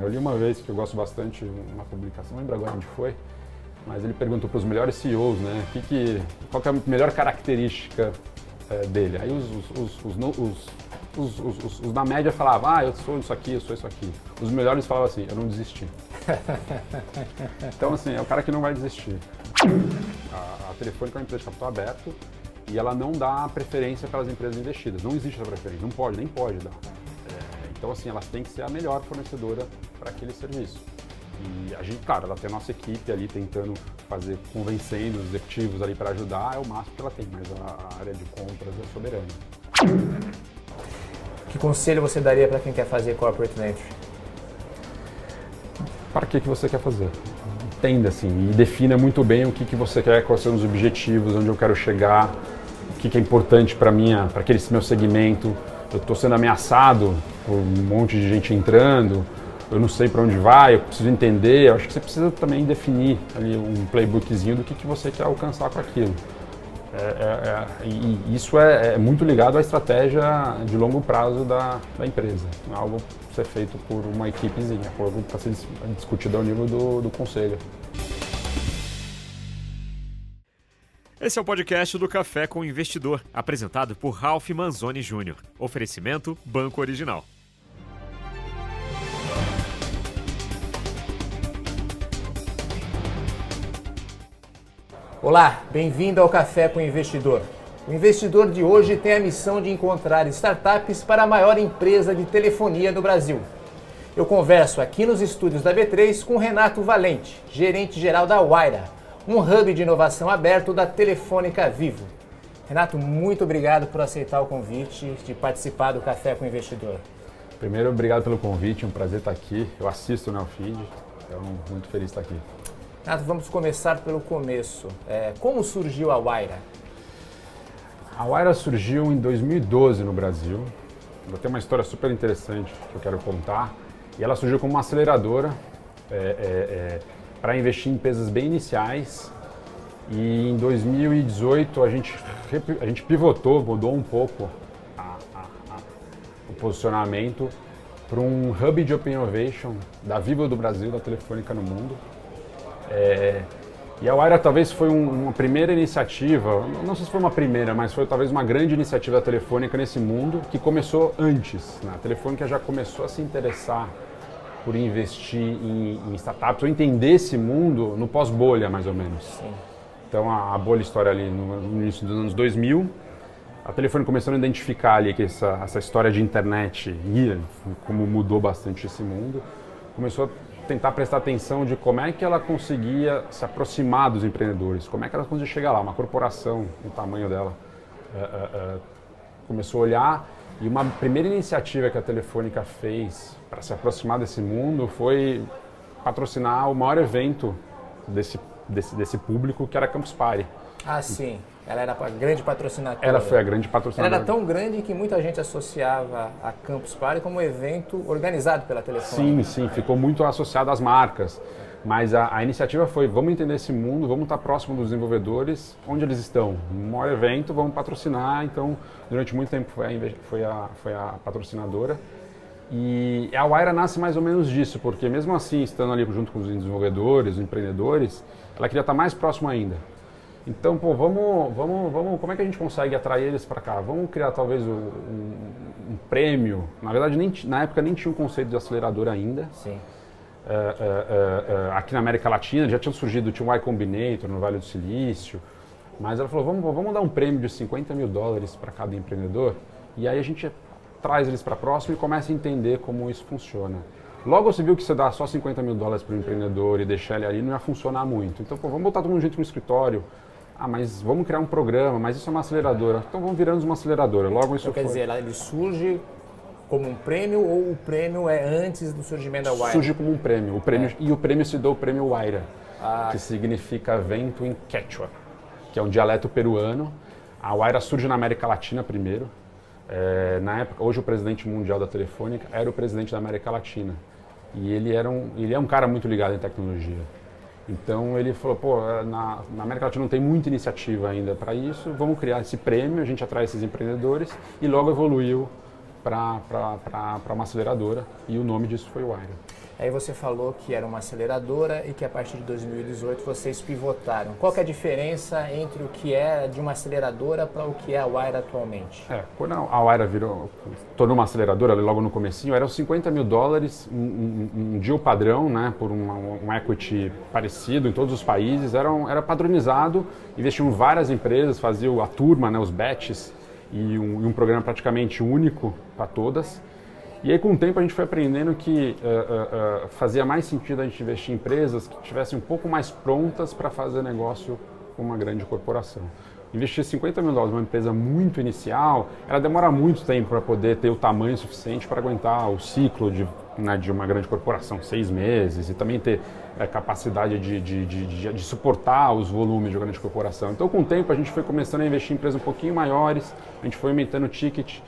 Eu li uma vez que eu gosto bastante, uma publicação, não lembro agora onde foi, mas ele perguntou para os melhores CEOs, né, que que, qual que é a melhor característica é, dele. Aí os, os, os, os, da média falavam, ah, eu sou isso aqui, eu sou isso aqui. Os melhores falavam assim, eu não desisti. então, assim, é o cara que não vai desistir. A, a Telefônica é uma empresa de capital aberto e ela não dá preferência para as empresas investidas. Não existe essa preferência, não pode, nem pode dar. É, então, assim, elas têm que ser a melhor fornecedora para aquele serviço. E a gente, claro, ela tem a nossa equipe ali tentando fazer, convencendo os executivos ali para ajudar, é o máximo que ela tem, mas a área de compras é soberana. Que conselho você daria para quem quer fazer corporate venture? Para que, que você quer fazer? Entenda assim e defina muito bem o que, que você quer, quais são os objetivos, onde eu quero chegar, o que, que é importante para minha, para aquele meu segmento. Eu estou sendo ameaçado por um monte de gente entrando, eu não sei para onde vai, eu preciso entender. Eu acho que você precisa também definir ali um playbookzinho do que, que você quer alcançar com aquilo. É, é, é, e isso é, é, muito ligado à estratégia de longo prazo da, da empresa. É algo ser feito por uma equipezinha, é algo para ser discutido ao nível do, do conselho. Esse é o podcast do Café com o Investidor, apresentado por Ralph Manzoni Jr. Oferecimento Banco Original. Olá, bem-vindo ao Café com o Investidor. O investidor de hoje tem a missão de encontrar startups para a maior empresa de telefonia no Brasil. Eu converso aqui nos estúdios da B3 com Renato Valente, gerente geral da Waira, um hub de inovação aberto da Telefônica Vivo. Renato, muito obrigado por aceitar o convite de participar do Café com o Investidor. Primeiro, obrigado pelo convite, um prazer estar aqui. Eu assisto o Neofeed, então muito feliz de estar aqui. Renato, vamos começar pelo começo. É, como surgiu a Waira? A Waira surgiu em 2012 no Brasil. Ela tem uma história super interessante que eu quero contar. E ela surgiu como uma aceleradora é, é, é para investir em empresas bem iniciais. E em 2018 a gente, a gente pivotou, mudou um pouco a, a, a, o posicionamento para um hub de Open Innovation da Vivo do Brasil, da Telefônica no mundo. É, e a Waira talvez foi um, uma primeira iniciativa, não sei se foi uma primeira, mas foi talvez uma grande iniciativa Telefônica nesse mundo que começou antes. Né? A Telefônica já começou a se interessar por investir em, em startups, ou entender esse mundo no pós-bolha, mais ou menos. Sim. Então a, a, bolha história ali no, no, início dos anos 2000, a Telefônica começou a identificar ali que essa, essa história de internet ia, como mudou bastante esse mundo, começou a tentar prestar atenção de como é que ela conseguia se aproximar dos empreendedores, como é que ela conseguia chegar lá, uma corporação, o tamanho dela, é, é, é, começou a olhar e uma primeira iniciativa que a Telefônica fez para se aproximar desse mundo foi patrocinar o maior evento desse, desse, desse público, que era Campus Party. Ah, sim. Ela era a grande patrocinadora. Ela foi a grande patrocinadora. Ela era tão grande que muita gente associava a Campus Party como um evento organizado pela Telefônica. Sim, sim, ficou muito associado às marcas. Mas a, a, iniciativa foi, vamos entender esse mundo, vamos estar próximo dos desenvolvedores, onde eles estão. Um maior evento, vamos patrocinar. Então, durante muito tempo foi a, foi a, foi a patrocinadora. E a Waira nasce mais ou menos disso, porque mesmo assim, estando ali junto com os desenvolvedores, os empreendedores, ela queria estar mais próximo ainda. Então, pô, vamos, vamos, vamos, como é que a gente consegue atrair eles para cá? Vamos criar talvez um, um, um, prêmio. Na verdade, nem, na época nem tinha um conceito de acelerador ainda. Sim. É, é, é, aqui na América Latina já tinha surgido, tinha um Y Combinator no Vale do Silício. Mas ela falou, vamos, vamos dar um prêmio de 50 mil dólares para cada empreendedor. E aí a gente traz eles para próximo e começa a entender como isso funciona. Logo você viu que você dá só 50 mil dólares para o empreendedor e deixar ele ali não ia funcionar muito. Então, pô, vamos botar todo mundo junto no escritório, ah, mas vamos criar um programa, mas isso é uma aceleradora. Então vamos virando uma aceleradora. Logo isso então, quer foi... dizer, ele surge como um prêmio ou o prêmio é antes do surgimento da Waira? Surge como um prêmio. O prêmio é. E o prêmio se deu o prêmio Waira, ah. que significa vento em Quechua, que é um dialeto peruano. A Waira surge na América Latina primeiro. É, na época, hoje o presidente mundial da Telefônica era o presidente da América Latina. E ele, era um, ele é um cara muito ligado em tecnologia. Então ele falou, pô, na, na, América Latina não tem muita iniciativa ainda para isso, vamos criar esse prêmio, a gente atrai esses empreendedores e logo evoluiu para uma aceleradora e o nome disso foi Wire. Aí você falou que era uma aceleradora e que a partir de 2018 vocês pivotaram. Qual é a diferença entre o que é de uma aceleradora para o que é a Wire atualmente? É, quando a Wire virou, tornou uma aceleradora logo no comecinho, eram 50 mil dólares, um, um, um deal padrão, né, por uma, um equity parecido em todos os países, era, era padronizado, investiam várias empresas, faziam a turma, né, os batches, e um, e um programa praticamente único para todas. E aí, com o tempo, a gente foi aprendendo que uh, uh, uh, fazia mais sentido a gente investir em empresas que estivessem um pouco mais prontas para fazer negócio com uma grande corporação. Investir 50 mil dólares numa empresa muito inicial, ela demora muito tempo para poder ter o tamanho suficiente para aguentar o ciclo de, né, de uma grande corporação, seis meses, e também ter é, capacidade de, de, de, de, suportar os volumes de uma grande corporação. Então, com o tempo, a gente foi começando a investir em empresas um pouquinho maiores, a gente foi aumentando o ticket,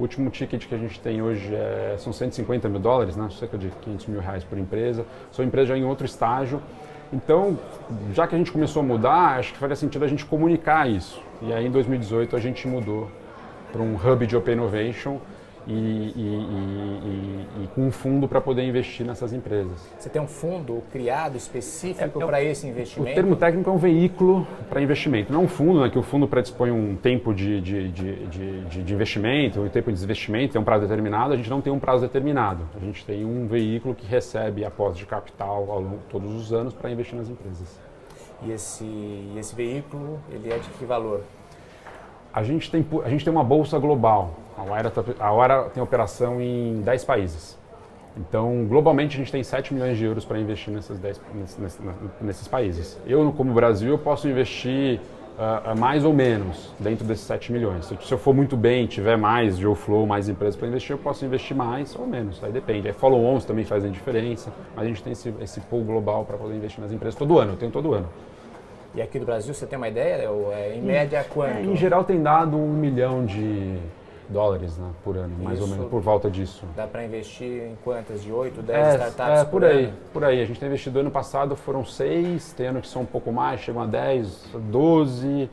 o último ticket que a gente tem hoje é, são 150 mil dólares, né? cerca de 500 mil reais por empresa. São empresas já em outro estágio. Então, já que a gente começou a mudar, acho que faria sentido a gente comunicar isso. E aí, em 2018, a gente mudou para um hub de Open Innovation e, e, e, e, com um fundo para poder investir nessas empresas. Você tem um fundo criado específico é, é para esse investimento? O termo técnico é um veículo para investimento, não é um fundo, né, que o fundo predispõe um tempo de, de, de, de, investimento, um tempo de desinvestimento, tem um prazo determinado, a gente não tem um prazo determinado. A gente tem um veículo que recebe aportes de capital ao longo todos os anos para investir nas empresas. E esse, esse veículo, ele é de que valor? A gente tem, a gente tem uma bolsa global. A Wire, tá, a tem operação em 10 países. Então, globalmente, a gente tem 7 milhões de euros para investir nesses, 10, nesses, nesses, países. Eu, como Brasil, eu posso investir uh, mais ou menos dentro desses 7 milhões. Se, se eu for muito bem, tiver mais de flow, mais empresas para investir, eu posso investir mais ou menos. Aí depende. Aí follow-ons também fazem diferença, mas a gente tem esse, esse pool global para poder investir nas empresas todo ano. Eu tenho todo ano. E aqui do Brasil, você tem uma ideia? É, em média, quanto? É, em geral, tem dado um milhão de dólares né, por ano, mais Isso ou menos, por volta disso. Dá para investir em quantas? De 8, 10 é, startups é, por, por aí, ano? por aí. A gente tem investido ano passado, foram 6, tem ano que são um pouco mais, chegam a 10, 12,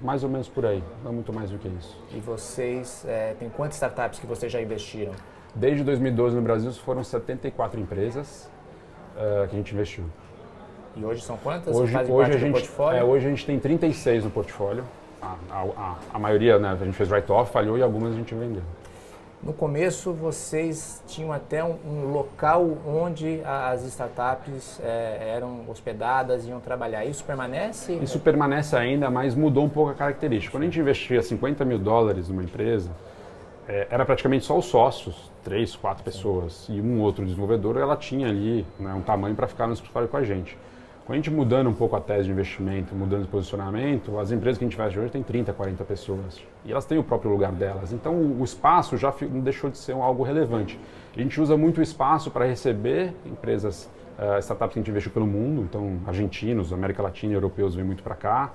mais ou menos por aí, não muito mais do que isso. E vocês, é, tem quantas startups que vocês já investiram? Desde 2012 no Brasil foram 74 empresas uh, que a gente investiu. E hoje são quantas? Hoje, hoje a gente, é, hoje a gente tem 36 no portfólio. A, a, a maioria, né, a gente fez write-off, falhou e algumas a gente vendeu. No começo, vocês tinham até um, um local onde as startups é, eram hospedadas iam trabalhar. Isso permanece? Isso permanece ainda, mas mudou um pouco a característica. Quando a gente investia 50 mil dólares numa empresa, é, era praticamente só os sócios, três, quatro pessoas, e um outro desenvolvedor, ela tinha ali né, um tamanho para ficar no escritório com a gente. Com a gente mudando um pouco a tese de investimento, mudando de posicionamento, as empresas que a gente investe hoje têm 30, 40 pessoas. E elas têm o próprio lugar delas. Então o espaço já deixou de ser algo relevante. A gente usa muito o espaço para receber empresas, uh, startups que a gente investiu pelo mundo, então argentinos, América Latina, europeus vêm muito para cá.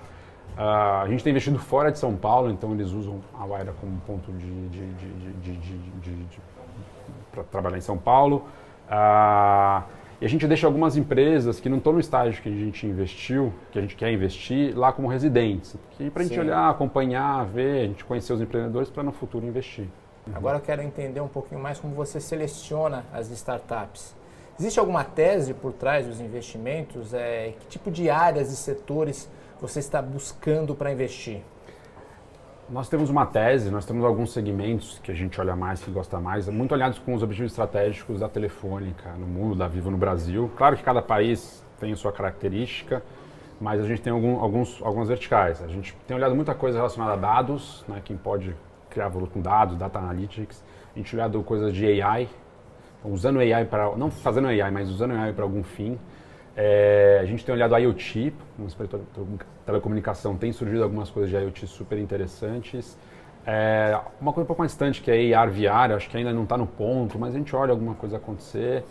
Uh, a gente tem investido fora de São Paulo, então eles usam a Waira como ponto de, de, de, de para trabalhar em São Paulo. Uh, e a gente deixa algumas empresas que não estão no estágio que a gente investiu, que a gente quer investir, lá como residentes. Para a gente olhar, acompanhar, ver, a gente conhecer os empreendedores para no futuro investir. Agora eu quero entender um pouquinho mais como você seleciona as startups. Existe alguma tese por trás dos investimentos? É, que tipo de áreas e setores você está buscando para investir? Nós temos uma tese, nós temos alguns segmentos que a gente olha mais, que gosta mais, muito olhados com os objetivos estratégicos da Telefônica no mundo, da Vivo no Brasil. Claro que cada país tem a sua característica, mas a gente tem algum, alguns, algumas verticais. A gente tem olhado muita coisa relacionada a dados, né, quem pode criar valor com dados, data analytics. A gente olhado coisas de AI, usando AI para, não fazendo AI, mas usando AI para algum fim. É, a gente tem olhado IoT, no setor telecomunicação tem surgido algumas coisas de IoT super interessantes. É, uma coisa um pouco mais distante que é AR, VR, acho que ainda não está no ponto, mas a gente olha alguma coisa acontecer.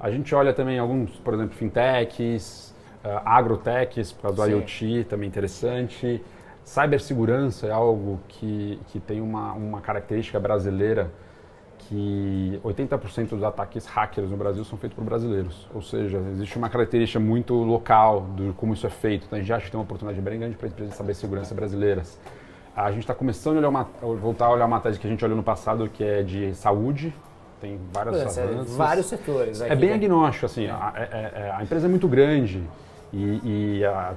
A gente olha também alguns, por exemplo, fintechs, uh, agrotechs, por causa do Sim. IoT, também interessante. Cibersegurança é algo que, que tem uma, uma característica brasileira que 80% dos ataques hackers no Brasil são feitos por brasileiros. Ou seja, existe uma característica muito local de como isso é feito. Então a gente acha que tem uma oportunidade bem grande para empresas de saber segurança brasileiras. A gente está começando a olhar uma, voltar a olhar uma tese que a gente olhou no passado, que é de saúde. Tem vários é. Vários setores. É bem agnóstico, assim. A, é, é, a, empresa é muito grande e, e a,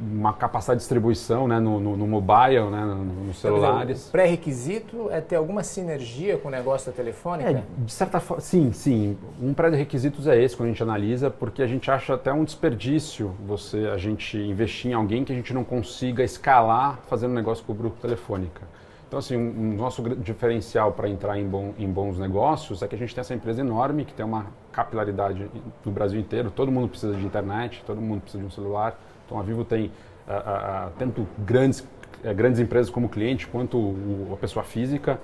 uma capacidade de distribuição né, no, no, no mobile, né, nos celulares. O pré-requisito é ter alguma sinergia com o negócio da telefônica? É, de certa forma, sim, sim. Um pré-requisitos é esse quando a gente analisa, porque a gente acha até um desperdício você a gente investir em alguém que a gente não consiga escalar fazendo negócio com o grupo telefônica. Então, assim, um, um nosso diferencial para entrar em, bom, em bons negócios é que a gente tem essa empresa enorme, que tem uma capilaridade no Brasil inteiro. Todo mundo precisa de internet, todo mundo precisa de um celular então a Vivo tem uh, uh, tanto grandes, uh, grandes empresas como cliente, quanto o, a pessoa física.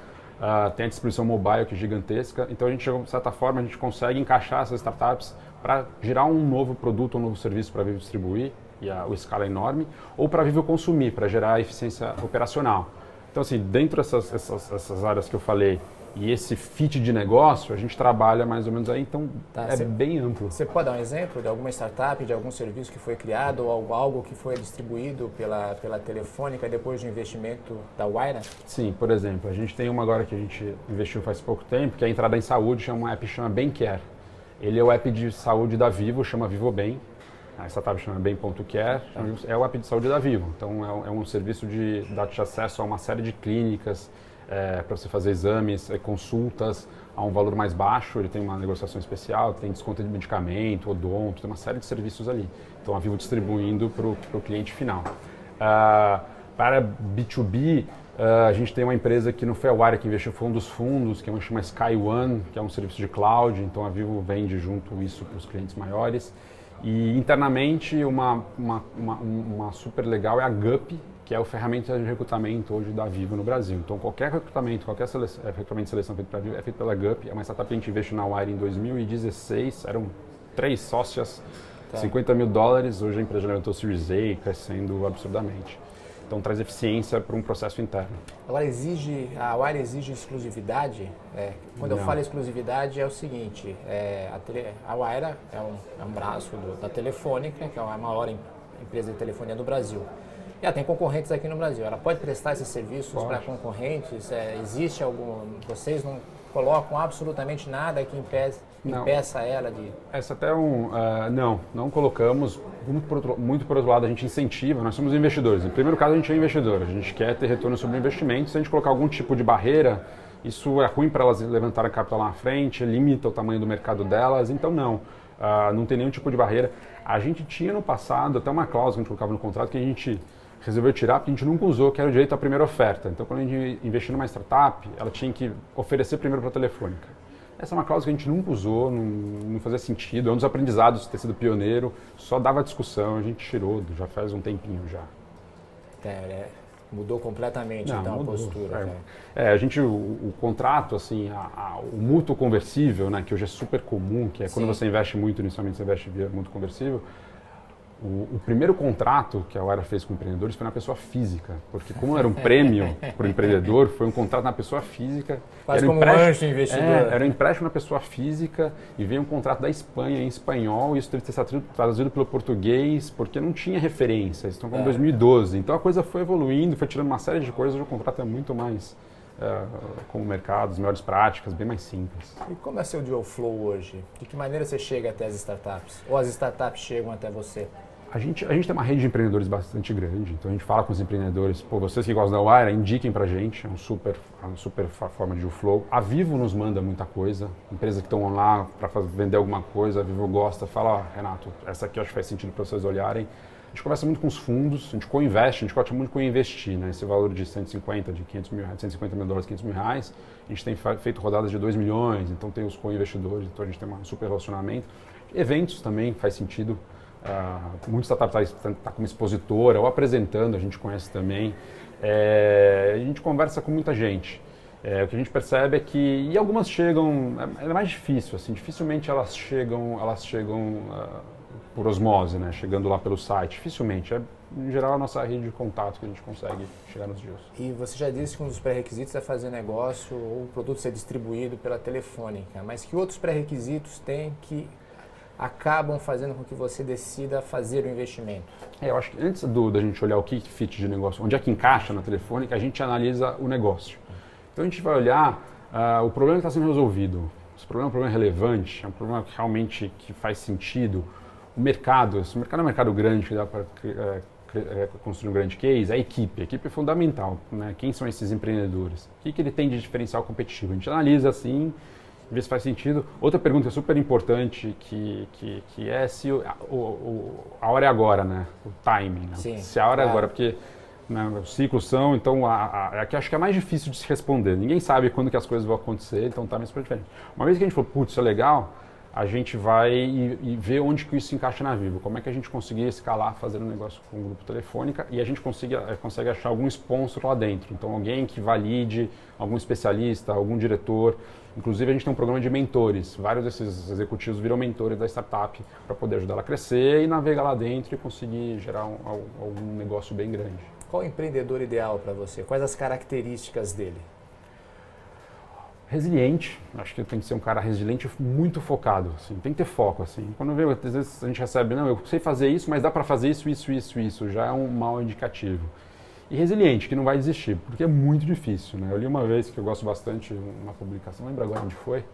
tem a distribuição mobile que é gigantesca. Então a gente, de certa forma, a gente consegue encaixar essas startups para gerar um novo produto, um novo serviço para a Vivo distribuir, e a, a escala é enorme, ou para a Vivo consumir, para gerar eficiência operacional. Então, assim, dentro dessas essas, essas áreas que eu falei, e esse fit de negócio, a gente trabalha mais ou menos aí, então tá, é cê, bem amplo. Você pode dar um exemplo de alguma startup, de algum serviço que foi criado ou algo que foi distribuído pela, pela Telefônica depois do investimento da Wire? Sim, por exemplo, a gente tem uma agora que a gente investiu faz pouco tempo, que é a entrada em saúde, chama um app que chama Bemcare. Ele é o app de saúde da Vivo, chama Vivo Bem. A startup chama Bem.care, é o app de saúde da Vivo. Então é um, é um serviço de dar-te acesso a uma série de clínicas, é, para você fazer exames, é, consultas a um valor mais baixo, ele tem uma negociação especial, tem desconto de medicamento, odonto, tem uma série de serviços ali. Então a Vivo distribuindo para o cliente final. Uh, para B2B, uh, ah, a gente tem uma empresa que no Fairwire que investiu foi um dos fundos, que é uma chama Sky One, que é um serviço de cloud, então a Vivo vende junto isso para os clientes maiores. E internamente, uma, uma, uma, uma super legal é a GUP, que é o ferramenta de recrutamento hoje da Vivo no Brasil. Então, qualquer recrutamento, qualquer seleção, é, recrutamento de seleção feito para Vivo é feito pela GUP. É uma startup que a gente investiu na Wire em 2016. Eram três sócias, tá. 50 mil dólares. Hoje a empresa levantou Series A, crescendo absurdamente. Então, traz eficiência para um processo interno. Agora, exige, a Wire exige exclusividade? É, quando Não. eu falo exclusividade, é o seguinte: é, a, tele, a Wire é um, é um braço do, da Telefônica, que é a maior empresa de telefonia do Brasil. E ela tem concorrentes aqui no Brasil. Ela pode prestar esses serviços para concorrentes? É, existe algum. Vocês não colocam absolutamente nada que impeça, impeça ela de. Essa até é um. Uh, não, não colocamos. Muito por, outro, muito por outro lado, a gente incentiva, nós somos investidores. Em primeiro caso, a gente é investidor, a gente quer ter retorno sobre o investimento. Se a gente colocar algum tipo de barreira, isso é ruim para elas levantarem capital lá na frente, limita o tamanho do mercado delas, então não. Uh, não tem nenhum tipo de barreira. A gente tinha no passado até uma cláusula que a gente colocava no contrato que a gente resolveu tirar porque a gente nunca usou, que era o direito à primeira oferta. Então, quando a gente investiu numa startup, ela tinha que oferecer primeiro para a telefônica. Essa é uma cláusula que a gente nunca usou, não, não fazia sentido. É um dos aprendizados ter sido pioneiro, só dava discussão, a gente tirou, já faz um tempinho já. É, é, mudou completamente não, então mudou, a postura. É, é, a gente, o, o contrato, assim, a, a, o mútuo conversível, né, que hoje é super comum, que é Sim. quando você investe muito, inicialmente você investe via mútuo conversível, o, o, primeiro contrato que a Wire fez com empreendedores foi na pessoa física, porque como era um prêmio para o empreendedor, foi um contrato na pessoa física. Quase como um anjo investidor. É, era um empréstimo na pessoa física e veio um contrato da Espanha em espanhol e isso teve que ser traduzido pelo português, porque não tinha referência, estão como é. 2012. Então a coisa foi evoluindo, foi tirando uma série de coisas, o contrato é muito mais é, com o mercado, as melhores práticas, bem mais simples. E como é seu deal flow hoje? De que maneira você chega até as startups? Ou as startups chegam até você? A gente, a gente tem uma rede de empreendedores bastante grande, então a gente fala com os empreendedores, pô, vocês que gostam da Wire, indiquem pra gente, é um super, é uma super forma de flow. A Vivo nos manda muita coisa, empresas que estão lá para vender alguma coisa, a Vivo gosta, fala, oh, Renato, essa aqui eu acho que faz sentido para vocês olharem. A gente conversa muito com os fundos, a gente co-investe, a gente gosta muito de co-investir, né? Esse valor de 150, de 500 mil, 150 mil dólares, 500 mil reais, a gente tem feito rodadas de 2 milhões, então tem os co-investidores, então a gente tem um super relacionamento. Eventos também faz sentido, Uh, muitos startups estão tá, como expositora ou apresentando, a gente conhece também. É, a gente conversa com muita gente. É, o que a gente percebe é que e algumas chegam é, é mais difícil assim dificilmente elas chegam elas chegam uh, por osmose né chegando lá pelo site dificilmente é em geral a nossa rede de contato que a gente consegue chegar nos dias e você já disse que um dos pré-requisitos é fazer negócio ou o produto ser distribuído pela telefônica mas que outros pré-requisitos tem que acabam fazendo com que você decida fazer o investimento? É, eu acho que antes do, da gente olhar o que fit de negócio, onde é que encaixa na telefônica, a gente analisa o negócio. Então a gente vai olhar uh, o problema que está sendo resolvido. Se o problema é um problema relevante, é um problema que realmente que faz sentido, o mercado, se o mercado é um mercado grande que dá para é, é, construir um grande case, a equipe. A equipe é fundamental. Né? Quem são esses empreendedores? O que, que ele tem de diferencial competitivo? A gente analisa assim, vê se faz sentido. Outra pergunta super importante que, que, que é se o, o, a hora é agora, né? O timing. Né? Sim, se a hora é agora, porque né, os ciclos são, então a, a, aqui acho que é mais difícil de se responder. Ninguém sabe quando que as coisas vão acontecer, então tá super diferente. Uma vez que a gente falou, putz, isso é legal, a gente vai e, e ver onde que isso encaixa na Vivo, como é que a gente conseguia escalar fazendo um negócio com o grupo telefônica e a gente consegue, eh, consegue achar algum sponsor lá dentro. Então alguém que valide, algum especialista, algum diretor. Inclusive a gente tem um programa de mentores, vários desses executivos viram mentores da startup para poder ajudar ela a crescer e navegar lá dentro e conseguir gerar um, algum negócio bem grande. Qual o empreendedor ideal para você? Quais as características dele? Resiliente. Acho que tem que ser um cara resiliente, muito focado. Assim, tem que ter foco. Assim. Quando vê, às vezes a gente recebe, não, eu sei fazer isso, mas dá para fazer isso, isso, isso, isso. Já é um mau indicativo. E resiliente, que não vai desistir, porque é muito difícil. Né? Eu li uma vez que eu gosto bastante, uma publicação, não lembro agora onde foi,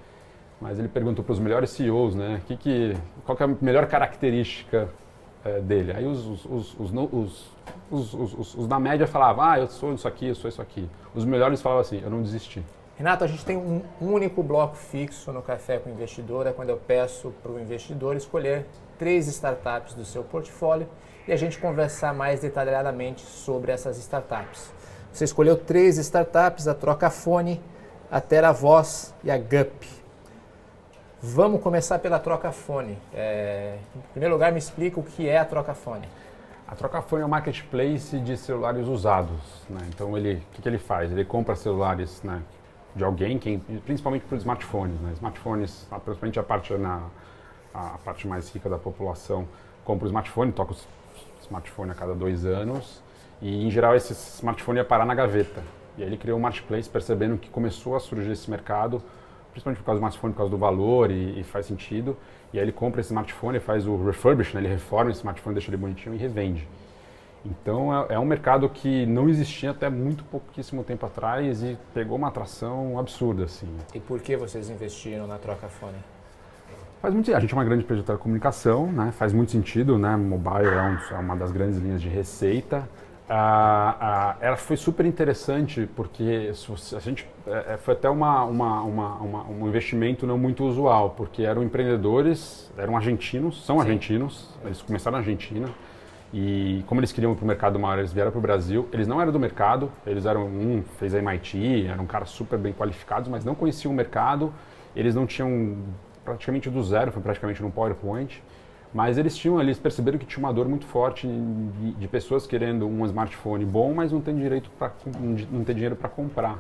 mas ele perguntou para os melhores CEOs, né, que que, qual que é a melhor característica é, dele. Aí os, os, os, os, da média falavam, ah, eu sou isso aqui, eu sou isso aqui. Os melhores falavam assim, eu não desisti. Renato, a gente tem um único bloco fixo no Café com o Investidor, é quando eu peço para o investidor escolher três startups do seu portfólio e a gente conversar mais detalhadamente sobre essas startups. Você escolheu três startups, a Trocafone, a TeraVoz e a GUP. Vamos começar pela Trocafone. É, em primeiro lugar, me explica o que é a Trocafone. A Trocafone é um marketplace de celulares usados. Né? Então, ele, o que, que, ele faz? Ele compra celulares né, de alguém, principalmente para os smartphones. Né? Smartphones, principalmente a parte, na, a parte mais rica da população, compra o smartphone, toca o smartphone a cada dois anos e, em geral, esse smartphone ia parar na gaveta. E aí ele criou um marketplace percebendo que começou a surgir esse mercado, principalmente por causa do smartphone, por causa do valor e, e faz sentido. E aí ele compra esse smartphone, faz o refurbish, né? ele reforma esse smartphone, deixa ele bonitinho e revende. Então é, é, um mercado que não existia até muito pouquíssimo tempo atrás e pegou uma atração absurda assim. E por que vocês investiram na Trocafone? Faz muito A gente é uma grande empresa de telecomunicação, né? Faz muito sentido, né? Mobile é, um, é uma das grandes linhas de receita. Ah, ah, ela foi super interessante porque a gente é, é, foi até uma, uma, uma, um investimento não muito usual porque eram empreendedores eram argentinos são Sim. argentinos eles começaram na Argentina e como eles queriam ir para o mercado maior, eles vieram para o Brasil. Eles não eram do mercado, eles eram um fez a MIT, eram caras super bem qualificados, mas não conheciam o mercado. Eles não tinham praticamente do zero, foi praticamente no PowerPoint. Mas eles tinham eles perceberam que tinha uma dor muito forte de, de pessoas querendo um smartphone bom, mas não tem direito para não ter dinheiro para comprar.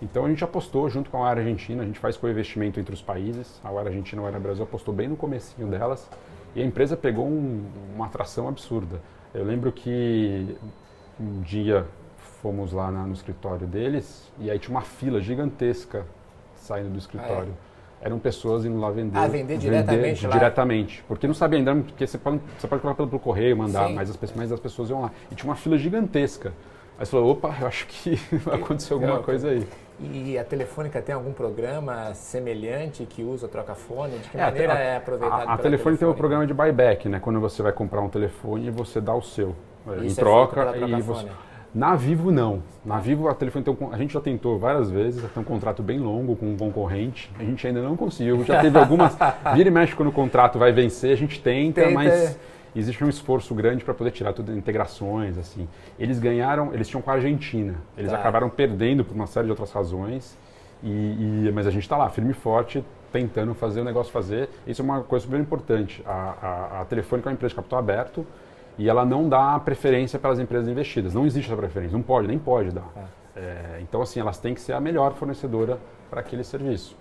Então a gente apostou junto com a área argentina, a gente faz co-investimento entre os países. A área argentina e a Brasil apostou bem no comecinho delas. E a empresa pegou um, uma atração absurda. Eu lembro que um dia fomos lá na, no escritório deles e aí tinha uma fila gigantesca saindo do escritório. Ah, é? Eram pessoas indo lá vender. Ah, vender diretamente lá? Diretamente. Porque não sabia ainda, porque você pode, você pode colocar pelo, pelo correio, mandar, mas as, mas as pessoas iam lá. E tinha uma fila gigantesca. Aí você falou, opa, eu acho que aconteceu alguma coisa aí. E a Telefônica tem algum programa semelhante que usa troca-fone? De que é, maneira a, é aproveitado A, a Telefone tem um programa de buyback, né? Quando você vai comprar um telefone, você dá o seu é, Isso em troca é e você... Na Vivo não. Na Vivo a telefone tem um, a gente já tentou várias vezes, tem um contrato bem longo com um concorrente. A gente ainda não conseguiu. Já teve algumas. Vira e mexe quando o contrato vai vencer, a gente tenta, tenta. mas existe um esforço grande para poder tirar tudo integrações assim. Eles ganharam eles tinham com a Argentina. Eles tá. acabaram perdendo por uma série de outras razões. E, e mas a gente está lá firme e forte tentando fazer o negócio fazer. Isso é uma coisa super importante. A, a, a Telefônica é uma empresa de capital aberto e ela não dá preferência para as empresas investidas. Não existe essa preferência. Não pode nem pode dar. É. É, então assim elas têm que ser a melhor fornecedora para aquele serviço.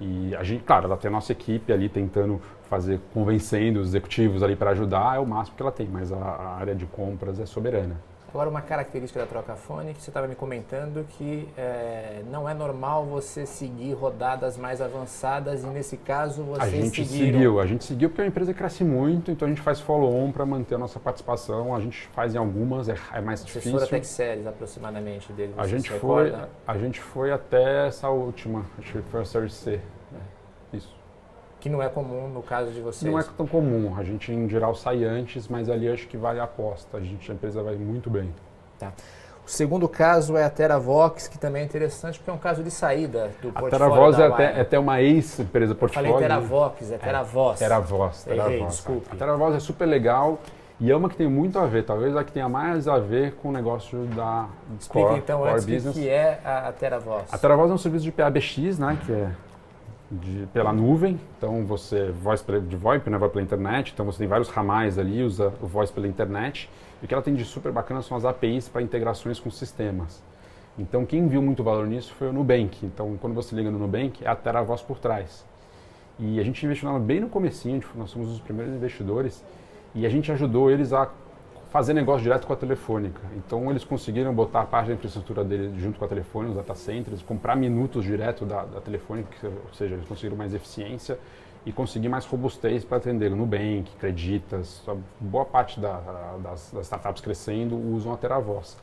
E a gente, claro, ela tem a nossa equipe ali tentando fazer, convencendo os executivos ali para ajudar, é o máximo que ela tem, mas a, a área de compras é soberana. Agora, uma característica da Trocafone que você estava me comentando que é, não é normal você seguir rodadas mais avançadas e, nesse caso, você A gente seguiram. seguiu, a gente seguiu porque a empresa cresce muito, então a gente faz follow-on para manter a nossa participação. A gente faz em algumas, é, é mais Vocês difícil. até que séries aproximadamente dele? A gente, foi, recorda? a gente foi até essa última, acho que foi a Série C. Que não é comum no caso de vocês. Não é tão comum, a gente em geral sai antes, mas ali acho que vale a aposta. A, gente, a empresa vai muito bem. O segundo caso é a TeraVox, que também é interessante porque é um caso de saída do A portfólio TeraVoz da é até, é até uma ex-empresa Eu portfólio. falei TeraVox, é TeraVoz. TeraVoz, Errei, TeraVoz. desculpe. A TeraVoz é super legal e é uma que tem muito a ver, talvez a que tenha mais a ver com o negócio da Explica core, então core antes o que business. que é a, a TeraVoz. A TeraVoz é um serviço de PABX, né, que é de- pela nuvem. Então você pela- de VoIP, né, vai pela internet. Então você tem vários ramais ali, usa o voice pela internet. E o que ela tem de super bacana são as APIs para integrações com sistemas. Então quem viu muito valor nisso foi o Nubank. Então quando você liga no Nubank, é a TeraVoz por trás. E a gente investiu nela bem no comecinho, nós somos os primeiros investidores e a gente ajudou eles a fazer negócio direto com a Telefônica. Então eles conseguiram botar parte da infraestrutura dele junto com a Telefônica, os data centers, comprar minutos direto da, da Telefônica, ou seja, eles conseguiram mais eficiência e conseguir mais robustez para atender o Nubank, Creditas, a boa parte da- das, das startups crescendo usam a TeraVoz.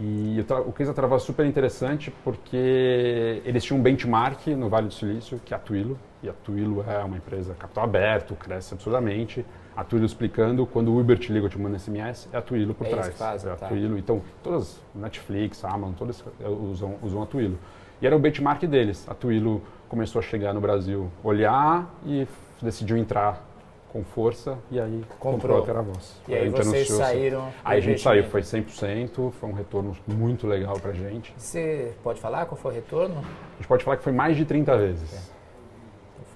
E o case da TeraVoz é super interessante porque eles tinham um benchmark no Vale do Silício, que é a Twilio, e a Twilio é uma empresa capital aberto, cresce absurdamente. A Twilio explicando, quando o Uber te liga ou te manda SMS, é a Twilio por É trás. fazem, é a tá. Twilio. Então, todas, Netflix, Amazon, todas usam, usam a Twilio. E era o benchmark deles. A Twilio começou a chegar no Brasil, olhar e decidiu entrar com força e aí comprou, Comprou. a TeraVoz. E aí A gente vocês saíram. Aí a gente saiu, foi 100%, foi um retorno muito legal pra gente. Você pode falar qual foi o retorno? A gente pode falar que foi mais de 30 vezes.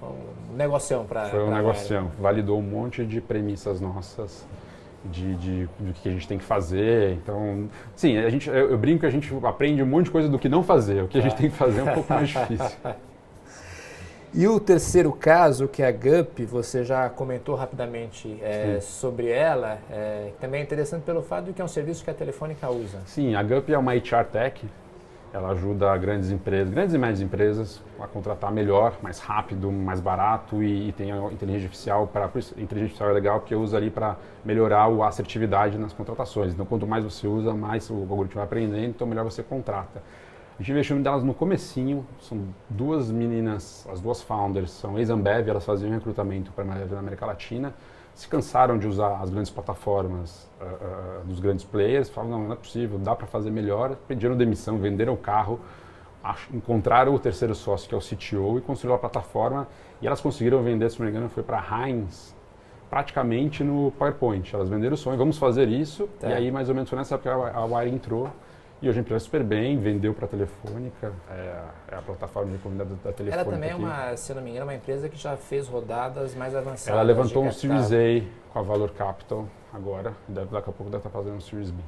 Foi um negocião para Foi um negocião, validou um monte de premissas nossas de, de, do que a gente tem que fazer. Então, sim, a gente, eu, eu brinco que a gente aprende um monte de coisa do que não fazer. O que a gente tem que fazer é um pouco mais difícil. E o terceiro caso, que é a GUP, você já comentou rapidamente é, sobre ela, é, também é interessante pelo fato de que é um serviço que a Telefônica usa. Sim, a GUP é uma HR Tech. Ela ajuda grandes empresas, grandes e médias empresas, a contratar melhor, mais rápido, mais barato e, e tem a inteligência artificial para inteligência artificial é legal porque usa ali para melhorar a assertividade nas contratações. Então, quanto mais você usa, mais o algoritmo vai aprendendo, então melhor você contrata. A gente investiu delas no comecinho, são duas meninas, as duas founders são ex-Ambev, elas faziam recrutamento para a América Latina, se cansaram de usar as grandes plataformas ah, ah, dos grandes players, falaram, não, não é possível, dá para fazer melhor, pediram demissão, venderam o carro, encontraram o terceiro sócio, que é o CTO, e construíram a plataforma, e elas conseguiram vender, se não me engano, foi para a Heinz, praticamente no PowerPoint. Elas venderam o sonho, vamos fazer isso, Tá. e aí mais ou menos foi nessa época a a Wire entrou, e hoje a empresa é super bem, vendeu para a Telefônica, é, é a plataforma de comunidade da, Telefônica. Ela também é aqui. uma, se não me engano, uma empresa que já fez rodadas mais avançadas. Ela levantou um. Series A com a Valor Capital agora, deve, daqui a pouco deve estar fazendo um Series B.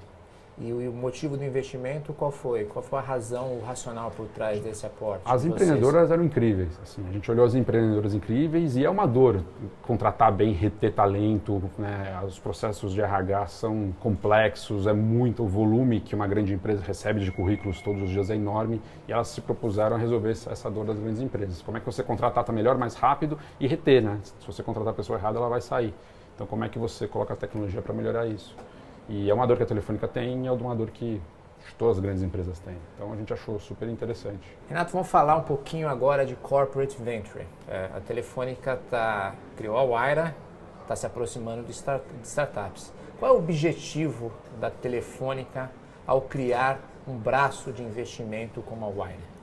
E o, e o motivo do investimento, qual foi? Qual foi a razão, o racional por trás desse aporte? As de empreendedoras eram incríveis. Assim, a gente olhou as empreendedoras incríveis e é uma dor contratar bem, reter talento. Né? Os processos de RH são complexos, é muito o volume que uma grande empresa recebe de currículos todos os dias é enorme e elas se propuseram a resolver essa- essa dor das grandes empresas. Como é que você contratar melhor, mais rápido e reter, né? Se você contratar a pessoa errada, ela vai sair. Então, como é que você coloca a tecnologia para melhorar isso? E é uma dor que a Telefônica tem e é uma dor que todas as grandes empresas têm. Então, a gente achou super interessante. Renato, vamos falar um pouquinho agora de Corporate Venture. É, a Telefônica tá, criou a Waira, está se aproximando de, start- de startups. Qual é o objetivo da Telefônica ao criar um braço de investimento como a Waira?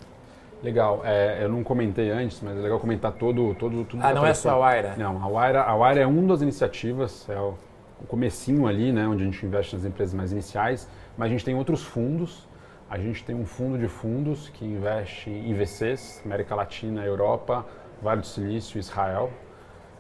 Legal, é, eu não comentei antes, mas é legal comentar todo, todo tudo. Ah, não é só a. Waira? Não, a Waira, a Waira é uma das iniciativas, é o, o comecinho ali, né, onde a gente investe nas empresas mais iniciais, mas a gente tem outros fundos. A gente tem um fundo de fundos que investe em VCs, América Latina, Europa, Vale do Silício, Israel.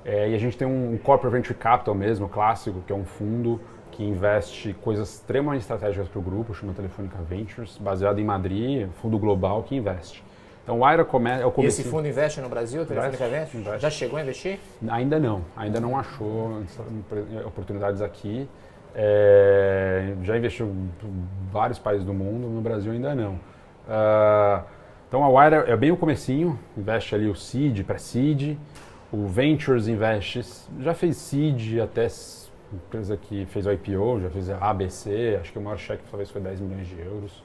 É, e a gente tem um Corporate Venture Capital mesmo, clássico, que é um fundo que investe coisas extremamente estratégicas para o grupo, chama Telefônica Ventures, baseado em Madrid, fundo global que investe. Então, o Aira come, é o E esse fundo investe no Brasil, Telefônica Investe, investe. Já chegou a investir? Ainda não, ainda não achou oportunidades aqui. É, já investiu em vários países do mundo, no Brasil ainda não. Uh, então a Wire é bem o comecinho, investe ali o seed, pré-seed, o Ventures investe, já fez seed até empresa que fez o IPO, já fez a ABC, acho que o maior cheque talvez foi 10 milhões de euros.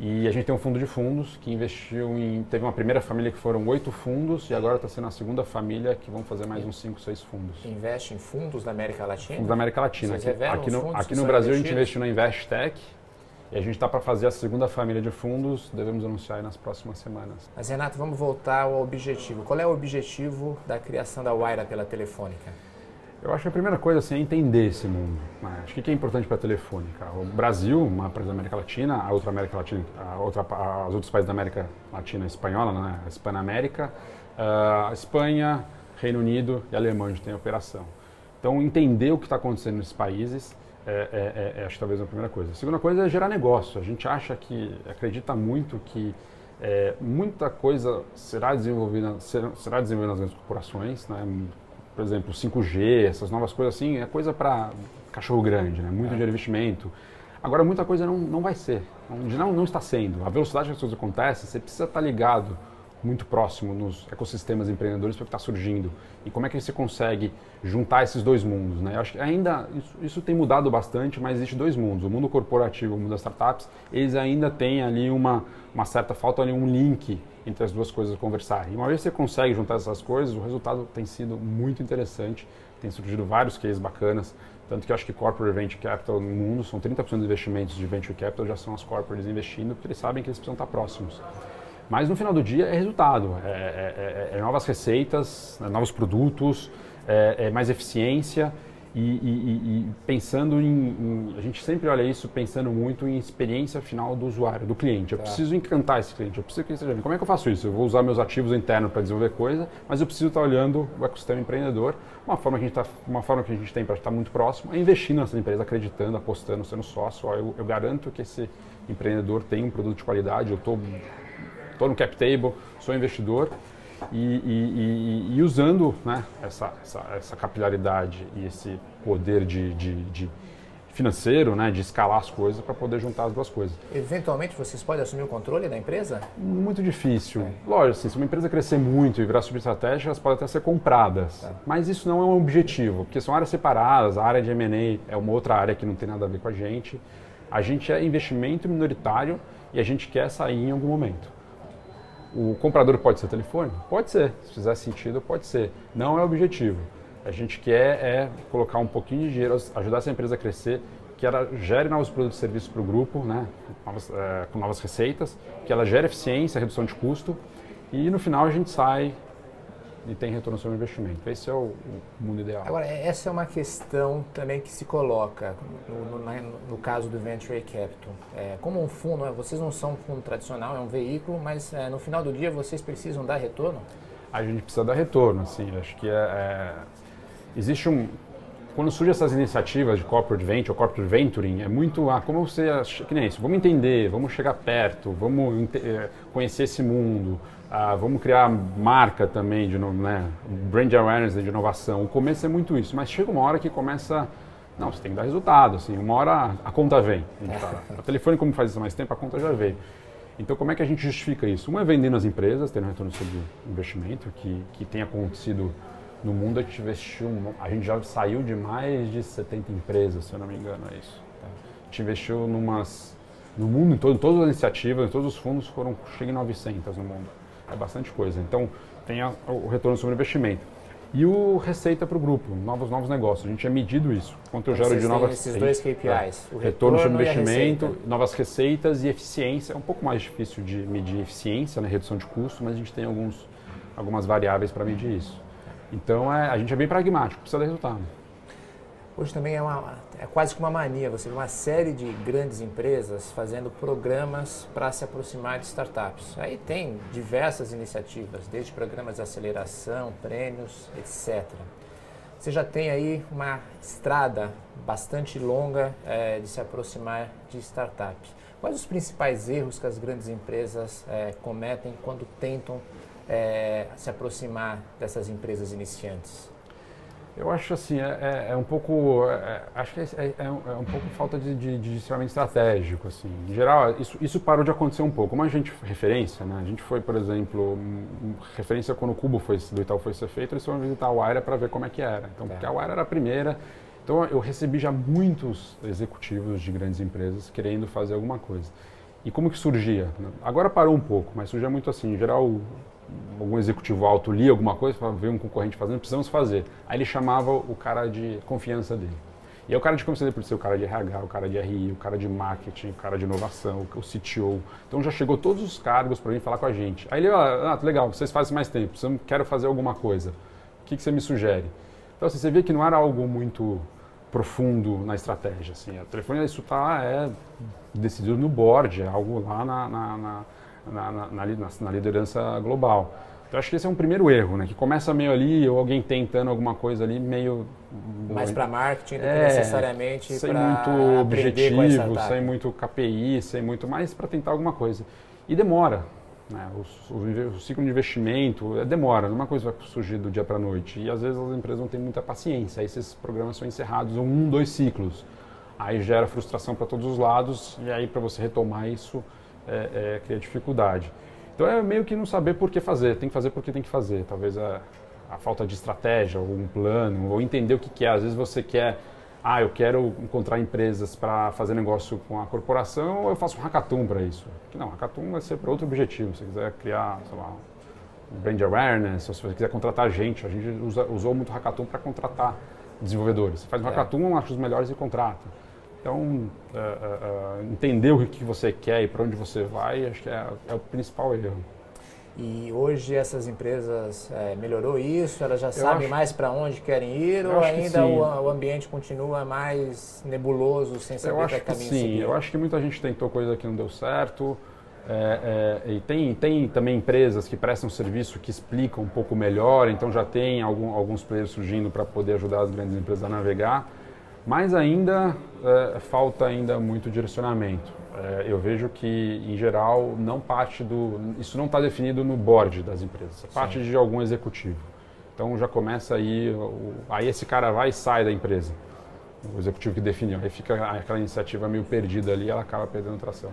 E a gente tem um fundo de fundos que investiu em. Teve uma primeira família que foram oito fundos e agora está sendo a segunda família que vão fazer mais uns cinco, seis fundos. Investe em fundos da América Latina? Fundos da América Latina. Vocês aqui, aqui no, aqui no Brasil a gente investiu na Investec e a gente está para fazer a segunda família de fundos, devemos anunciar nas próximas semanas. Mas Renato, vamos voltar ao objetivo. Qual é o objetivo da criação da Waira pela Telefônica? Eu acho que a primeira coisa assim, é entender esse mundo. Acho que o que é importante para a Telefônica? O Brasil, uma país da América Latina, a outra América Latina, a outra, a, os outros países da América Latina espanhola, né? a Hispana-América, a Espanha, Reino Unido e Alemanha onde tem operação. Então, entender o que está acontecendo nesses países é, é, é, é, acho que talvez a primeira coisa. A segunda coisa é gerar negócio. A gente acha que, acredita muito que é, muita coisa será desenvolvida, será, será desenvolvida nas grandes corporações, né? Por exemplo, 5G, essas novas coisas assim, é coisa para cachorro grande, né? muito é. de investimento. Agora, muita coisa não, não vai ser, não, não está sendo. A velocidade que as coisas acontecem, você precisa estar ligado muito próximo nos ecossistemas empreendedores para o que está surgindo e como é que você consegue juntar esses dois mundos, né? Eu acho que ainda isso, isso, tem mudado bastante, mas existe dois mundos, o mundo corporativo, o mundo das startups, eles ainda têm ali uma, uma certa falta ali um link entre as duas coisas conversarem. E uma vez que você consegue juntar essas coisas, o resultado tem sido muito interessante, tem surgido vários cases bacanas, tanto que eu acho que corporate venture capital no mundo são 30% dos investimentos de venture capital já são as corporates investindo, porque eles sabem que eles precisam estar próximos. Mas no final do dia é resultado, é, é, é, é novas receitas, é novos produtos, é, é, mais eficiência e, e, e pensando em, em, A gente sempre olha isso pensando muito em experiência final do usuário, do cliente. Eu tá. preciso encantar esse cliente, eu preciso que ele esteja. Como é que eu faço isso? Eu vou usar meus ativos internos para desenvolver coisa, mas eu preciso estar olhando o ecossistema empreendedor. Uma forma que a gente, tá, uma forma que a gente tem para estar muito próximo é investir nessa empresa, acreditando, apostando, sendo sócio. Eu, eu garanto que esse empreendedor tem um produto de qualidade, eu estou no cap table, sou investidor e, e, e, e usando né, essa, essa, essa, capilaridade e esse poder de, de, de financeiro, né, de escalar as coisas para poder juntar as duas coisas. Eventualmente vocês podem assumir o controle da empresa? Muito difícil. É. Lógico, assim, se uma empresa crescer muito e virar subestratégia, elas podem até ser compradas. Tá. Mas isso não é um objetivo, porque são áreas separadas. A área de M&A é uma outra área que não tem nada a ver com a gente. A gente é investimento minoritário e a gente quer sair em algum momento. O comprador pode ser telefone? Pode ser. Se fizer sentido, pode ser. Não é o objetivo. A gente quer é colocar um pouquinho de dinheiro, ajudar essa empresa a crescer, que ela gere novos produtos e serviços para o grupo, né? Novas, é, com novas receitas, que ela gere eficiência, redução de custo e no final a gente sai e tem retorno sobre o investimento. Esse é o, o, mundo ideal. Agora, essa é uma questão também que se coloca no, no, no caso do Venture Capital. É, como um fundo, né, vocês não são um fundo tradicional, é um veículo, mas é, no final do dia vocês precisam dar retorno? A gente precisa dar retorno, sim. Acho que é, é existe um quando surgem essas iniciativas de corporate venture ou corporate venturing, é muito, ah, como você, que nem isso, vamos entender, vamos chegar perto, vamos é, conhecer esse mundo, ah, vamos criar marca também, de né? brand awareness de inovação. O começo é muito isso, mas chega uma hora que começa. Não, você tem que dar resultado. Assim, uma hora a conta vem. A, telefone, como faz isso há mais tempo, a conta já veio. Então, como é que a gente justifica isso? Um é vendendo as empresas, tendo retorno sobre investimento, que, que tem acontecido no mundo. A gente investiu, a gente já saiu de mais de 70 empresas, se eu não me engano, é isso. A gente investiu numas, no mundo em todo, todas as iniciativas, todos os fundos foram, chegam em 900 no mundo é bastante coisa. Então, tem a, o retorno sobre investimento. E o receita para o grupo, novos, novos negócios. A gente é medido isso. Quanto eu gero de novas esses dois KPIs, é, o retorno, retorno sobre investimento, receita. novas receitas e eficiência. É um pouco mais difícil de medir eficiência, né, redução de custo, mas a gente tem alguns, algumas variáveis para medir isso. Então, é, a gente é bem pragmático, precisa de resultado. Hoje também é, uma, é quase que uma mania, você vê uma série de grandes empresas fazendo programas para se aproximar de startups. Aí tem diversas iniciativas, desde programas de aceleração, prêmios, etc. Você já tem aí uma estrada bastante longa é, de se aproximar de startups. Quais os principais erros que as grandes empresas é, cometem quando tentam é, se aproximar dessas empresas iniciantes? Eu acho assim, é, é, é um pouco, é, acho que é, é, é um, é pouco falta de, de, de estratégico, assim. Em geral, isso, isso parou de acontecer um pouco. Como a gente referência, né? A gente foi, por exemplo, referência quando o Cubo foi, do Itaú foi ser feito, eles foram visitar a Aira para ver como é que era. Então, porque a Aira era a primeira. Então, eu recebi já muitos executivos de grandes empresas querendo fazer alguma coisa. E como que surgia? Agora parou um pouco, mas surgia muito assim. Em geral, algum executivo alto lia alguma coisa, ver um concorrente fazendo, precisamos fazer. Aí ele chamava o cara de confiança dele. E aí o cara de confiança dele podia ser o cara de RH, o cara de RI, o cara de marketing, o cara de inovação, o CTO. Então já chegou todos os cargos para vir falar com a gente. Aí ele, ah, legal, vocês fazem mais tempo, eu quero fazer alguma coisa. O que, que você me sugere? Então assim, você vê que não era algo muito profundo na estratégia. Assim. A telefonia, isso tá, é decidido no board, é algo lá na, na, na na, na, na, na liderança global. Então acho que esse é um primeiro erro, né? Que começa meio ali, ou alguém tentando alguma coisa ali, meio. Mais para marketing do que é, necessariamente Sem muito objetivo, sem muito KPI, sem muito mais para tentar alguma coisa. E demora. Né? O, o, o, ciclo de investimento é, demora, uma coisa vai surgir do dia para a noite. E às vezes as empresas não têm muita paciência. Aí esses programas são encerrados em um, dois ciclos. Aí gera frustração para todos os lados, e aí para você retomar isso é, é, cria dificuldade. Então é meio que não saber por que fazer, tem que fazer porque tem que fazer. Talvez a, a falta de estratégia, ou um plano, ou entender o que, que é. Às vezes você quer, ah, eu quero encontrar empresas para fazer negócio com a corporação, ou eu faço um hackathon para isso. Não, hackathon vai ser para outro objetivo. Se você quiser criar, sei lá, um brand awareness, ou se você quiser contratar gente, a gente usa, usou muito hackathon para contratar desenvolvedores. Você faz um é. hackathon, acha os melhores e contrata. Então, é, é, entender o que você quer e para onde você vai, acho que é, é, o principal erro. E hoje essas empresas é, melhorou isso? Elas já eu sabem acho, mais para onde querem ir ou ainda o, o, ambiente continua mais nebuloso, sem saber eu acho que sim. Seguir? Eu acho que muita gente tentou coisa que não deu certo. É, é, e tem, tem também empresas que prestam serviço que explicam um pouco melhor, então já tem algum, alguns players surgindo para poder ajudar as grandes empresas a navegar. Mas ainda é, falta ainda muito direcionamento. É, eu vejo que, em geral, não parte do. Isso não está definido no board das empresas, é parte de algum executivo. Então já começa aí. Aí esse cara vai e sai da empresa. O executivo que definiu. Aí fica aquela iniciativa meio perdida ali ela acaba perdendo tração.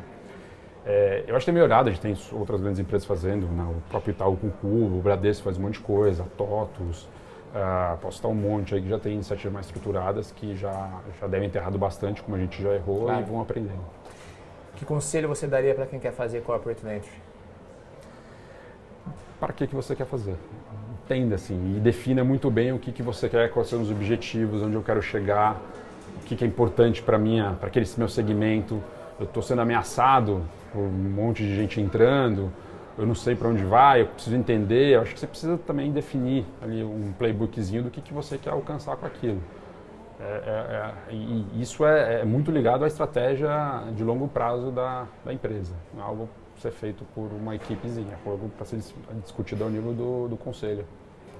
É, eu acho que tem melhorado, a gente tem outras grandes empresas fazendo, né? o próprio Itaú com o Cubo, o Bradesco faz um monte de coisa, a TOTUS, Uh, posso citar um monte aí que já tem iniciativas mais estruturadas que já, já devem ter errado bastante, como a gente já errou, claro. e vão aprendendo. Que conselho você daria para quem quer fazer corporate venture? Para que, que você quer fazer? Entenda assim e defina muito bem o que, que você quer, quais são os objetivos, onde eu quero chegar, o que, que é importante para minha, para aquele meu segmento. Eu estou sendo ameaçado por um monte de gente entrando eu não sei para onde vai, eu preciso entender. Eu acho que você precisa também definir ali um playbookzinho do que, que você quer alcançar com aquilo. É, é, é, e isso é, é, muito ligado à estratégia de longo prazo da, da empresa. Não é algo ser feito por uma equipezinha, é algo para ser discutido ao nível do, do conselho.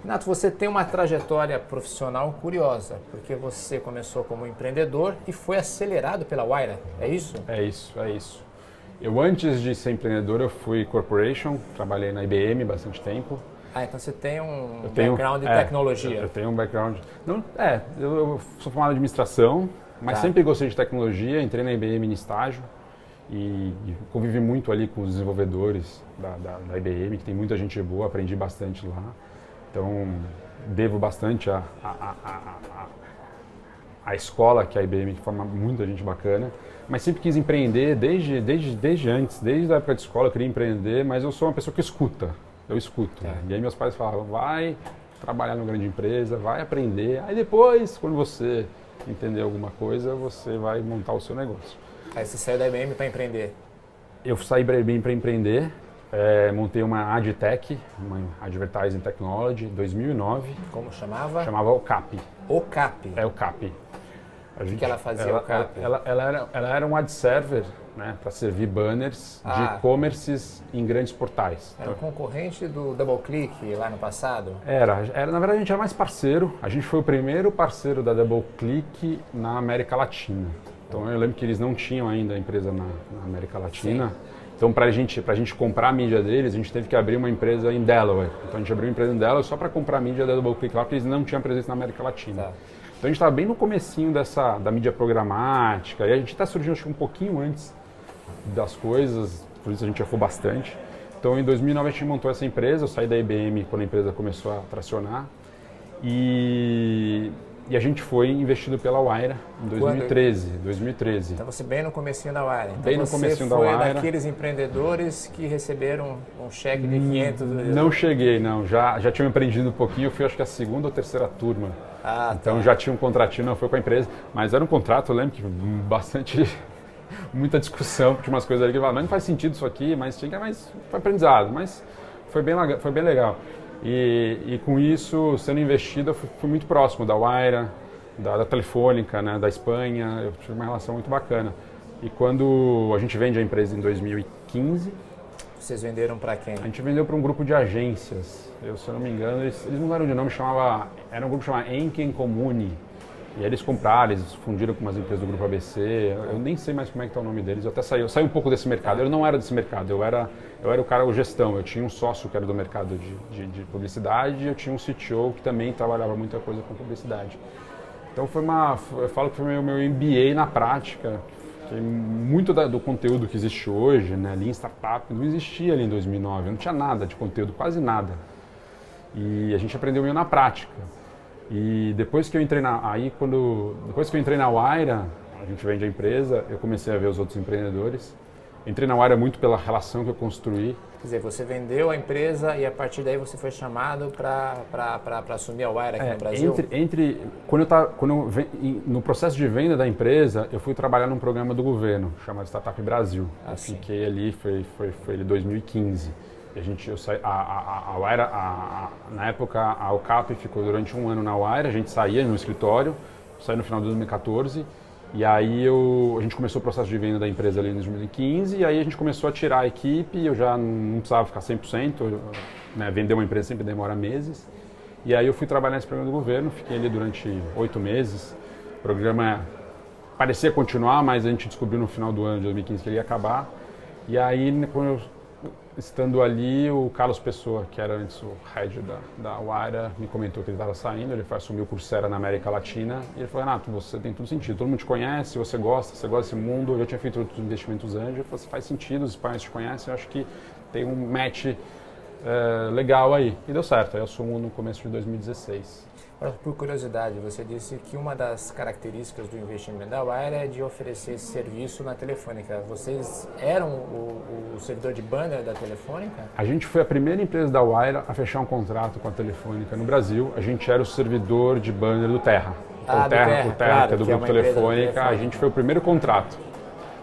Renato, você tem uma trajetória profissional curiosa, porque você começou como empreendedor e foi acelerado pela Waira, é isso? É isso, é isso. Eu, antes de ser empreendedor, eu fui corporation, trabalhei na IBM bastante tempo. Ah, então você tem um eu background tenho, de é, tecnologia. Eu tenho um background. Não, é, eu, eu sou formado em administração, mas tá. sempre gostei de tecnologia. Entrei na IBM em estágio e, e convivi muito ali com os desenvolvedores da, da, da, IBM, que tem muita gente boa, aprendi bastante lá. Então, devo bastante a, a, a, a, a escola que a IBM forma muita gente bacana mas sempre quis empreender desde, desde, desde antes, desde a época de escola eu queria empreender, mas eu sou uma pessoa que escuta, eu escuto. É. E aí meus pais falavam, vai trabalhar numa grande empresa, vai aprender, aí depois, quando você entender alguma coisa, você vai montar o seu negócio. Aí você saiu da IBM para empreender? Eu saí da IBM para empreender, é, montei uma AdTech, uma Advertising Technology, 2009. Como chamava? Chamava OCAP. OCAP? É, OCAP. O que, ela fazia? Ela, ela, ela, ela, era, ela era um ad server né, para servir banners ah. de e-commerces em grandes portais. Era um concorrente do DoubleClick lá no passado? Era, era. Na verdade, a gente era mais parceiro. A gente foi o primeiro parceiro da DoubleClick na América Latina. Então eu lembro que eles não tinham ainda a empresa na, na América Latina. Sim. Então, para gente, a gente comprar a mídia deles, a gente teve que abrir uma empresa em Delaware. Então, a gente abriu uma empresa em Delaware só para comprar a mídia da Double Click lá, porque eles não tinham presença na América Latina. Tá. Então, a gente estava bem no comecinho dessa, da mídia programática, e a gente está surgindo acho, um pouquinho antes das coisas, por isso a gente errou bastante. Então, em 2009, a gente montou essa empresa, eu saí da IBM quando a empresa começou a tracionar. E e a gente foi investido pela Waira em 2013. Quando? 2013. Então você bem no comecinho da Waira. Então bem no comecinho da Waira. foi daqueles empreendedores que receberam um cheque de 500... Não cheguei, não. Já, já tinha aprendido um pouquinho. Eu fui acho que a segunda ou terceira turma. Ah, tá. então já tinha um contratinho, não foi com a empresa. Mas era um contrato, eu lembro que bastante... muita discussão, porque umas coisas ali que falavam, não faz sentido isso aqui, mas tinha mais foi aprendizado, mas foi bem, foi bem legal. E, e com isso, sendo investido, eu fui, fui muito próximo da Waira, da, da Telefônica, né, da Espanha, eu tive uma relação muito bacana. E quando a gente vende a empresa em 2015... Vocês venderam para quem? A gente vendeu para um grupo de agências. Eu, se eu não me engano, eles, eles mudaram de nome, chamava, era um grupo chamado Enken Comune. E aí eles compraram, eles fundiram com umas empresas do Grupo ABC. Eu nem sei mais como é que tá o nome deles. Eu até saí, eu saí um pouco desse mercado. Eu não era desse mercado, eu era, eu era o cara, o gestão. Eu tinha um sócio que era do mercado de, de, de publicidade eu tinha um CTO que também trabalhava muita coisa com publicidade. Então foi uma, eu falo que foi meu, meu MBA na prática. Muito da, do conteúdo que existe hoje, né, ali em startup, não existia ali em 2009. Não tinha nada de conteúdo, quase nada. E a gente aprendeu meio na prática. E depois que eu entrei na aí quando depois que eu entrei na Waira, a gente vende a empresa, eu comecei a ver os outros empreendedores. Entrei na Waira muito pela relação que eu construí. Quer dizer, você vendeu a empresa e a partir daí você foi chamado para assumir a Waira aqui é, no Brasil? Entre, entre quando eu tava, quando eu, no processo de venda da empresa, eu fui trabalhar num programa do governo chamado Startup Brasil. Ah, eu fiquei ali, foi foi foi em 2015. A gente, eu saí, a, a, a, Waira, a, a, na época a Alcap ficou durante um ano na Waira, a gente saía no escritório, saí no final de 2014, e aí eu, a gente começou o processo de venda da empresa ali em 2015, e aí a gente começou a tirar a equipe, eu já não precisava ficar 100%, né, vender uma empresa sempre demora meses, e aí eu fui trabalhar nesse programa do governo, fiquei ali durante oito meses, o programa parecia continuar, mas a gente descobriu no final do ano de 2015 que ele ia acabar, e aí quando eu estando ali, o Carlos Pessoa, que era antes o head da, da Waira, me comentou que ele estava saindo, ele foi assumir o Coursera na América Latina, e ele falou, Renato, você tem todo sentido, todo mundo te conhece, você gosta, você gosta desse mundo, eu já tinha feito outros investimentos anjos, eu falei, faz sentido, os espanhóis te conhecem, eu acho que tem um match é, legal aí. E deu certo, eu assumo no começo de 2016. Por curiosidade, você disse que uma das características do investimento da Wire é de oferecer serviço na Telefônica. Vocês eram o, o, servidor de banner da Telefônica? A gente foi a primeira empresa da Wire a fechar um contrato com a Telefônica no Brasil. A gente era o servidor de banner do Terra. Então, ah, o Terra, Terra, o Terra claro, que é do que é Grupo é Telefônica, a gente foi o primeiro contrato.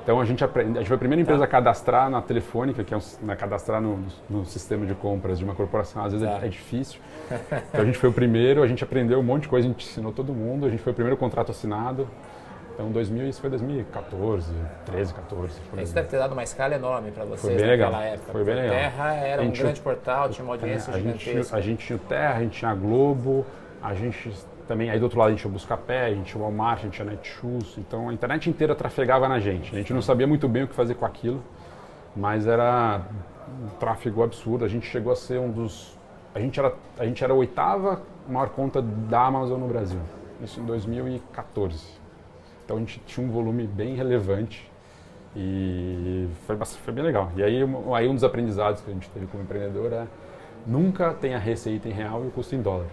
Então a gente, aprende, a gente foi a primeira empresa tá. a cadastrar na Telefônica, que é um, né, cadastrar no, no, sistema de compras de uma corporação, às vezes é, tá. é, difícil. Então a gente foi o primeiro, a gente aprendeu um monte de coisa, a gente ensinou todo mundo, a gente foi o primeiro contrato assinado. Então 2000, isso foi 2014, 13, 14. Isso deve ter dado uma escala enorme para vocês foi bem legal. época. Foi bem legal. Terra era um grande portal, tinha uma audiência é, a gigantesca. Gente a gente tinha o Terra, a gente tinha a Globo, a gente também, aí do outro lado a gente tinha o Buscapé, a gente tinha o Walmart, a gente tinha a Netshoes, então a internet inteira trafegava na gente. A gente não sabia muito bem o que fazer com aquilo, mas era um tráfego absurdo. A gente chegou a ser um dos... A gente era, a, gente era a oitava maior conta da Amazon no Brasil, isso em 2014. Então a gente tinha um volume bem relevante e foi, foi bem legal. E aí, aí um dos aprendizados que a gente teve como empreendedor é nunca tenha receita em real e o custo em dólar.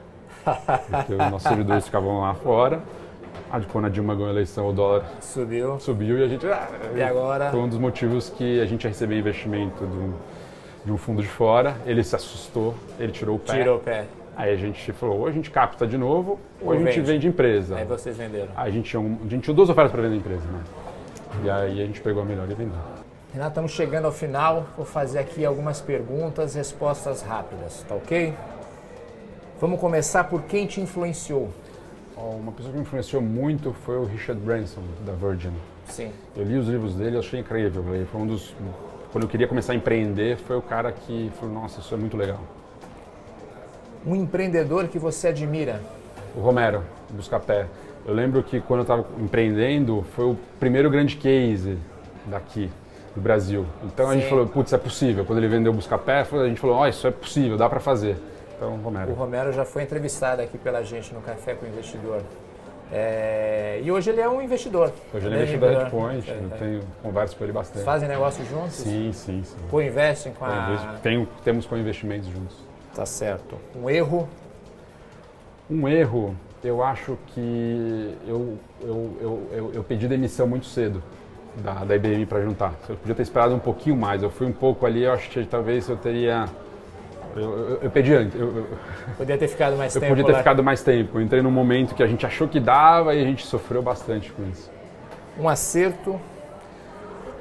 Porque os nossos servidores ficavam lá fora. Quando a Dilma ganhou a eleição, o dólar subiu, subiu e a gente. Ah, e agora? Foi um dos motivos que a gente ia receber investimento de um, de um fundo de fora. Ele se assustou, ele tirou o pé. Tirou o pé. Aí a gente falou, ou a gente capta de novo, ou, ou a gente vende. vende empresa. Aí vocês venderam. Aí a gente tinha, um, a gente tinha duas ofertas para vender empresa, né? E aí a gente pegou a melhor e vendeu. Renato, estamos chegando ao final. Vou fazer aqui algumas perguntas, respostas rápidas, tá ok? Vamos começar por quem te influenciou. uma pessoa que me influenciou muito foi o Richard Branson, da Virgin. Sim. Eu li os livros dele, achei incrível. Ele foi um dos. Quando eu queria começar a empreender, foi o cara que falou: Nossa, isso é muito legal. Um empreendedor que você admira? O Romero, Buscapé. Eu lembro que quando eu estava empreendendo, foi o primeiro grande case daqui. do Brasil. Então a gente Sim. falou, putz, é possível. Quando ele vendeu o Buscapé, a gente falou, ó, isso é possível, dá para fazer. Então, O Romero. Romero já foi entrevistado aqui pela gente no Café com o Investidor. É, E hoje ele é um investidor. Hoje ele é né, investidor da. Redpoint, É, eu é. tenho converso com ele bastante. fazem negócio juntos? Sim, sim, sim. Co-investem com a... Tenho, temos co-investimentos juntos. Tá certo. Um erro Um erro, eu acho que eu, eu, eu, eu, eu pedi demissão muito cedo da, da IBM para juntar. Eu podia ter esperado um pouquinho mais. Eu fui um pouco ali, eu acho que talvez eu teria. Eu, eu, eu pedi antes. Eu, eu, podia ter ficado mais eu tempo podia ter lá. ficado mais tempo. Eu entrei num momento que a gente achou que dava e a gente sofreu bastante com isso. Um acerto.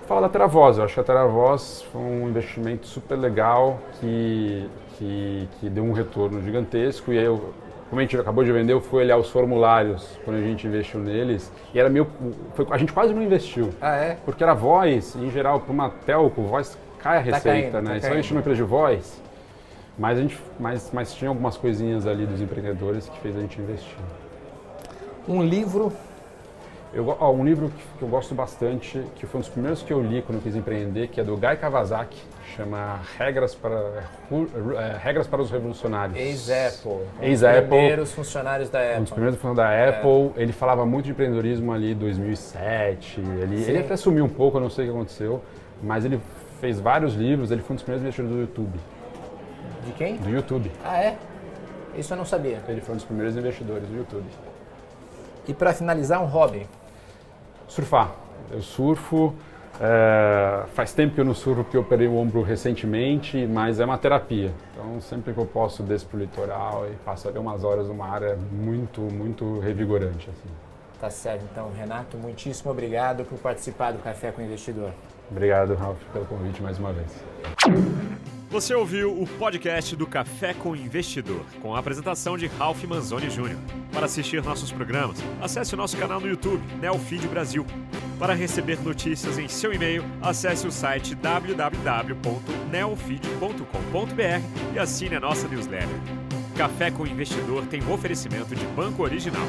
Fala da Teravoz, eu acho que a Teravoz foi um investimento super legal que, que, que deu um retorno gigantesco. E aí, eu, como a gente acabou de vender, eu fui olhar os formulários quando a gente investiu neles e era meio. Foi, a gente quase não investiu. Ah, é? Porque era voz, em geral, para uma telco, voz cai a receita, caindo, tá né? Só caindo. investir numa empresa de voz. Mas, a gente, mas, mas tinha algumas coisinhas ali dos empreendedores que fez a gente investir. Um livro. Eu, ó, um livro que, eu gosto bastante, que foi um dos primeiros que eu li quando eu quis empreender, que é do Guy Kawasaki, chama Regras para, é, Regras para os Revolucionários. Ex-Apple. Um dos Ex-Apple. primeiros funcionários da Um dos Apple. primeiros fundos da Apple, ele falava muito de empreendedorismo ali em 2007. Ele, Sim. ele até sumiu um pouco, eu não sei o que aconteceu, mas ele fez vários livros, ele foi um dos primeiros investidores do YouTube. De quem? Do YouTube. Ah, é? Isso eu não sabia. Ele foi um dos primeiros investidores do YouTube. E para finalizar, um hobby. Surfar. Eu surfo. é, faz tempo que eu não surfo porque eu operei o ombro recentemente, mas é uma terapia. Então, sempre que eu posso, desço pro litoral e passo ali umas horas no mar, é muito, muito revigorante. Assim. Tá certo, então, Renato, muitíssimo obrigado por participar do Café com o Investidor. Obrigado, Ralf, pelo convite mais uma vez. Você ouviu o podcast do Café com Investidor, com a apresentação de Ralph Manzoni Jr. Para assistir nossos programas, acesse o nosso canal no YouTube, Neofeed Brasil. Para receber notícias em seu e-mail, acesse o site www.neofeed.com.br e assine a nossa newsletter. Café com Investidor tem um oferecimento de Banco Original.